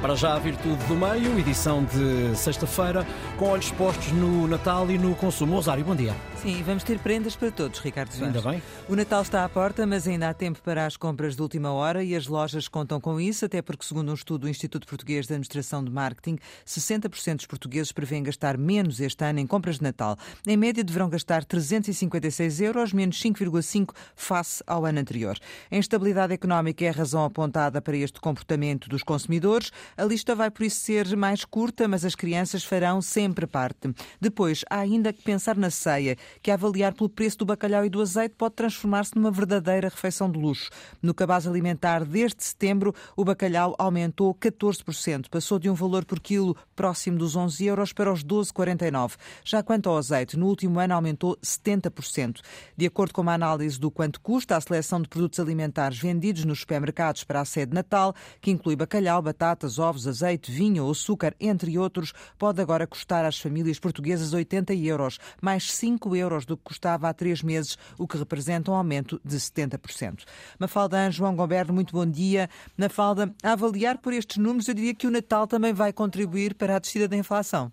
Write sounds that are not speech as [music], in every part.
Para já, a Virtude do Meio, edição de sexta-feira, com olhos postos no Natal e no consumo. Osário, bom dia. Sim, vamos ter prendas para todos, Ricardo Soares. Ainda bem. O Natal está à porta, mas ainda há tempo para as compras de última hora e as lojas contam com isso, até porque, segundo um estudo do Instituto Português de Administração de Marketing, 60% dos portugueses prevêem gastar menos este ano em compras de Natal. Em média, deverão gastar 356 euros, menos 5,5 face ao ano anterior. A instabilidade económica é a razão apontada para este comportamento dos consumidores. A lista vai, por isso, ser mais curta, mas as crianças farão sempre parte. Depois, há ainda que pensar na ceia, que, a avaliar pelo preço do bacalhau e do azeite, pode transformar-se numa verdadeira refeição de luxo. No cabaz alimentar, desde setembro, o bacalhau aumentou 14%, passou de um valor por quilo próximo dos 11 euros para os 12,49. Já quanto ao azeite, no último ano aumentou 70%. De acordo com uma análise do quanto custa a seleção de produtos alimentares vendidos nos supermercados para a sede Natal, que inclui bacalhau, batatas, ovos, azeite, vinho ou açúcar, entre outros, pode agora custar às famílias portuguesas 80 euros, mais 5 euros do que custava há três meses, o que representa um aumento de 70%. Mafalda João Gomberto, muito bom dia. Mafalda, a avaliar por estes números, eu diria que o Natal também vai contribuir para a descida da inflação.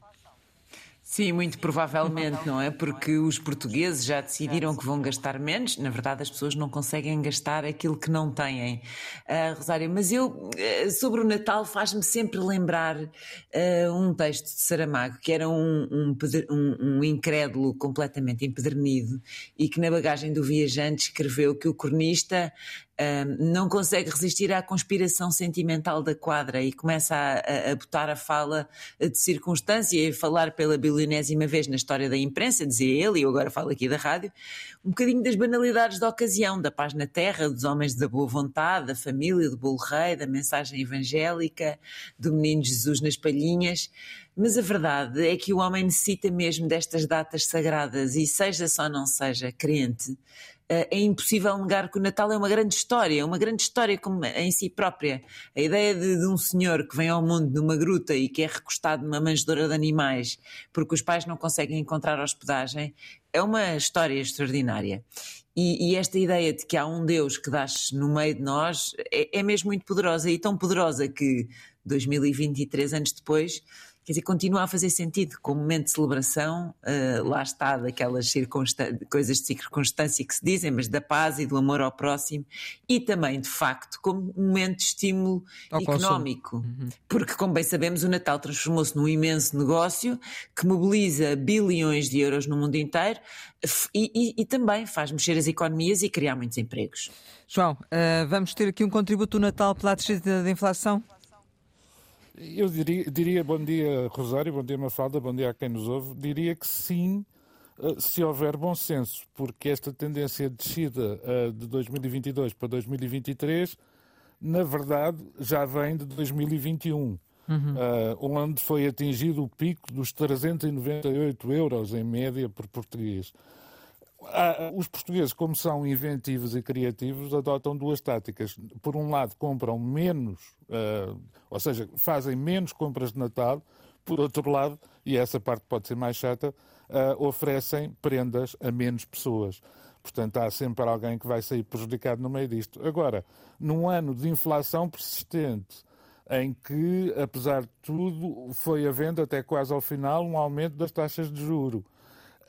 Sim, muito provavelmente, não é? Porque os portugueses já decidiram que vão gastar menos. Na verdade, as pessoas não conseguem gastar aquilo que não têm. Uh, Rosário, mas eu, uh, sobre o Natal, faz-me sempre lembrar uh, um texto de Saramago, que era um, um, um, um, incrédulo completamente empedernido e que na bagagem do viajante escreveu que o cronista não consegue resistir à conspiração sentimental da quadra e começa a, a, botar a fala de circunstância e a falar pela bilionésima vez na história da imprensa, dizia ele, e eu agora falo aqui da rádio, um bocadinho das banalidades da ocasião, da paz na terra, dos homens da boa vontade, da família, do bolo rei, da mensagem evangélica, do menino Jesus nas palhinhas. Mas a verdade é que o homem necessita mesmo destas datas sagradas e, seja só não seja crente, é impossível negar que o Natal é uma grande história, uma grande história em si própria. A ideia de, de, um senhor que vem ao mundo numa gruta e que é recostado numa manjedora de animais porque os pais não conseguem encontrar hospedagem é uma história extraordinária. E, e esta ideia de que há um Deus que nasce no meio de nós é, é mesmo muito poderosa e tão poderosa que 2023 anos depois quer dizer, continua a fazer sentido como momento de celebração, uh, lá está, daquelas coisas de circunstância que se dizem, mas da paz e do amor ao próximo, e também, de facto, como momento de estímulo ao económico. Uhum. Porque, como bem sabemos, o Natal transformou-se num imenso negócio que mobiliza bilhões de euros no mundo inteiro e, e, e também faz mexer as economias e criar muitos empregos. João, uh, vamos ter aqui um contributo do Natal pela descida da inflação? Eu diria, diria, bom dia Rosário, bom dia Mafalda, bom dia a quem nos ouve. Diria que sim, eh, se houver bom senso, porque esta tendência de descida eh, de 2022 para 2023, na verdade, já vem de 2021. Uhum. Uh, onde foi atingido o pico dos 398 euros em média por português os portugueses, como são inventivos e criativos, adotam duas táticas. Por um lado, compram menos, uh, ou seja, fazem menos compras de Natal. Por outro lado, e essa parte pode ser mais chata, uh, oferecem prendas a menos pessoas. Portanto, há sempre alguém que vai sair prejudicado no meio disto. Agora, num ano de inflação persistente, em que, apesar de tudo, foi havendo até quase ao final um aumento das taxas de juro,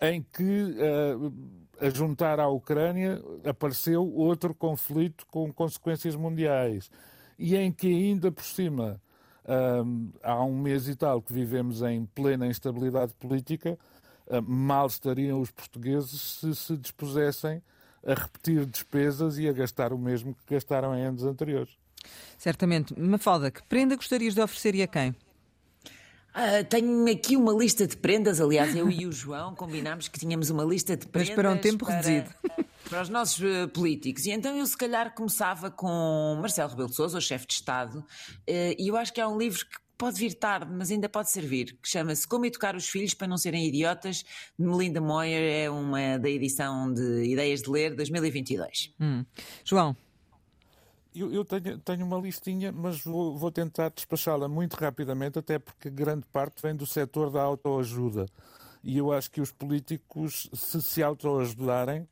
em que uh, a juntar à Ucrânia, apareceu outro conflito com consequências mundiais. E em que, ainda por cima, um, há um mês e tal que vivemos em plena instabilidade política, um, mal estariam os portugueses se se dispusessem a repetir despesas e a gastar o mesmo que gastaram em anos anteriores. Certamente. Mafalda, que prenda gostarias de oferecer e a quem? Uh, tenho aqui uma lista de prendas, aliás, eu e o João combinámos que tínhamos uma lista de prendas. Mas para um tempo para, reduzido. Para os nossos uh, políticos. E então eu, se calhar, começava com Marcelo Rebelo de Souza, o chefe de Estado, uh, e eu acho que é um livro que pode vir tarde, mas ainda pode servir, que chama-se Como Educar os Filhos para Não Serem Idiotas, de Melinda Moyer, é uma da edição de Ideias de Ler 2022. Hum. João. Eu, eu tenho, tenho, uma listinha, mas vou, vou tentar despachá-la muito rapidamente, até porque grande parte vem do setor da autoajuda. E eu acho que os políticos, se se autoajudarem,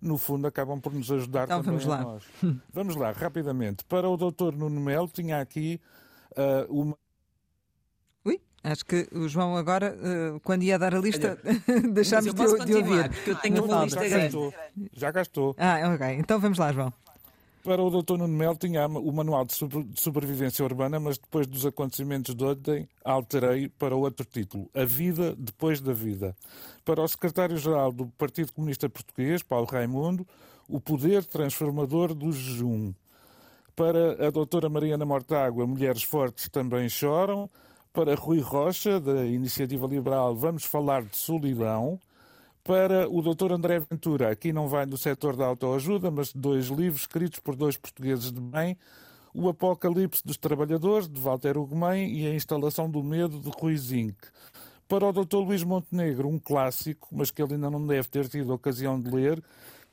no fundo acabam por nos ajudar então, também vamos lá. nós. [laughs] vamos lá, rapidamente. Para o doutor Nuno Melo, tinha aqui uh, uma Ui, acho que o João agora, uh, quando ia dar a lista, [laughs] deixámos de, de, ouvir. Porque eu tenho uma lista já gastou. Já gastou. Ah, ok. Então vamos lá, João. Para o Dr. Nuno Mel tinha o manual de sobrevivência urbana, mas depois dos acontecimentos de ontem alterei para outro título, A Vida Depois da Vida. Para o secretário-geral do Partido Comunista Português, Paulo Raimundo, o poder transformador do jejum. Para a doutora Mariana Mortágua, Mulheres Fortes também choram. Para Rui Rocha, da Iniciativa Liberal, vamos falar de solidão para o Dr. André Ventura. Aqui não vai do setor da autoajuda, mas dois livros escritos por dois portugueses de bem. O Apocalipse dos Trabalhadores, de Walter Ugumem, e a Instalação do Medo, de Rui Zinck. Para o Dr. Luís Montenegro, um clássico, mas que ele ainda não deve ter tido ocasião de ler,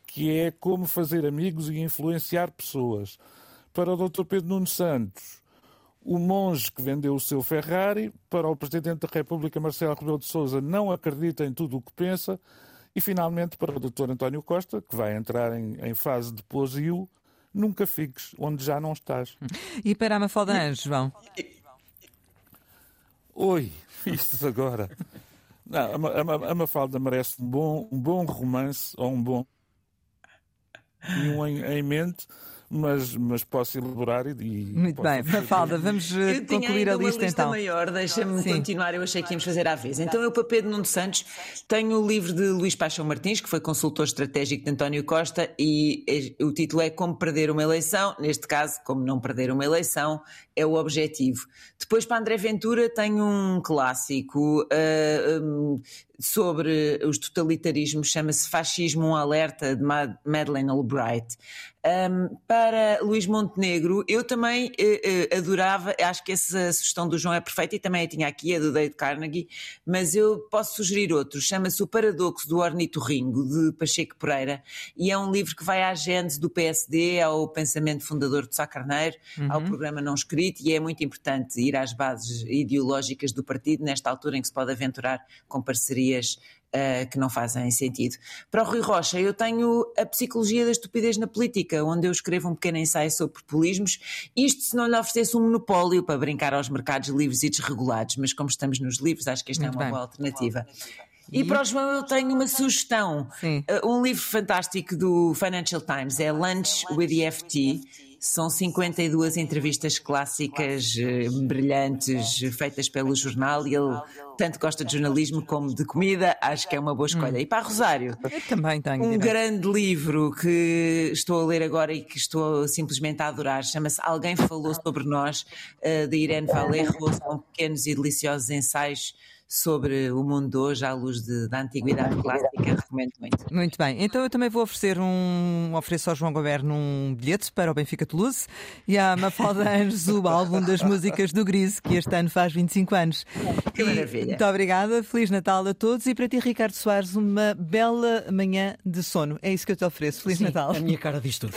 que é Como Fazer Amigos e Influenciar Pessoas. Para o Dr. Pedro Nuno Santos, o monge que vendeu o seu Ferrari, para o Presidente da República, Marcelo Rebelo de Sousa, não acredita em tudo o que pensa, e finalmente para o Dr. António Costa, que vai entrar em, em fase de posio, nunca fiques onde já não estás. E para a Mafalda Anjos, João? Oi, [laughs] isto agora. Não, a, a, a Mafalda merece um bom, um bom romance ou um bom. E um em, em mente mas, mas posso elaborar e. Muito bem, Mafalda, vamos eh, eu concluir a lista, lista então. maior, deixa-me continuar, eu achei que íamos fazer à vez. Então, eu, para Pedro Nuno Santos, tenho o livro de Luís Paixão Martins, que foi consultor estratégico de António Costa, e o título é Como Perder uma Eleição, neste caso, como não perder uma eleição, é o objetivo. Depois, para André Ventura, tenho um clássico uh, um, sobre os totalitarismos, chama-se Fascismo um Alerta, de Madeleine Albright. Um, para Luís Montenegro, eu também uh, uh, adorava, acho que essa sugestão do João é perfeita e também a tinha aqui, a do Dave Carnegie, mas eu posso sugerir outro, chama-se O Paradoxo do Ornitorrinco, de Pacheco Pereira, e é um livro que vai à gênese do PSD, ao pensamento fundador de Sá Carneiro, uhum. ao programa não escrito, e é muito importante ir às bases ideológicas do partido, nesta altura em que se pode aventurar com parcerias uh, que não fazem sentido. Para o Rui Rocha, eu tenho a Psicologia da Estupidez na Política, onde eu escrevo um pequeno ensaio sobre populismos. Isto se não lhe oferecesse um monopólio para brincar aos mercados livres e desregulados, mas como estamos nos livros, acho que esta Muito é uma bem. boa alternativa. E, para o João eu tenho uma sugestão. Uh, um livro fantástico do Financial Times é Lunch with the FT são 52 entrevistas clássicas, eh, brilhantes, feitas pelo jornal, e ele tanto gosta de jornalismo como de comida, acho que é uma boa escolha. Hum. E para Rosário, eu também tenho. Um grande livro que estou a ler agora e que estou simplesmente a adorar, chama-se Alguém Falou Sobre Nós, uh, de Irene Valerro, são pequenos e deliciosos ensaios sobre o mundo de hoje à luz de, da antiguidade clássica, recomendo muito. Muito bem, então eu também vou oferecer um ofereço ao João Goberno um bilhete para o Benfica Toulouse e à Mafalda [laughs] Anjos o álbum das músicas do Grise, que este ano faz 25 anos. Que maravilha. muito obrigada, Feliz Natal a todos e para ti, Ricardo Soares, uma bela manhã de sono. É isso que eu te ofereço. Feliz Sim, Natal. A minha cara diz tudo.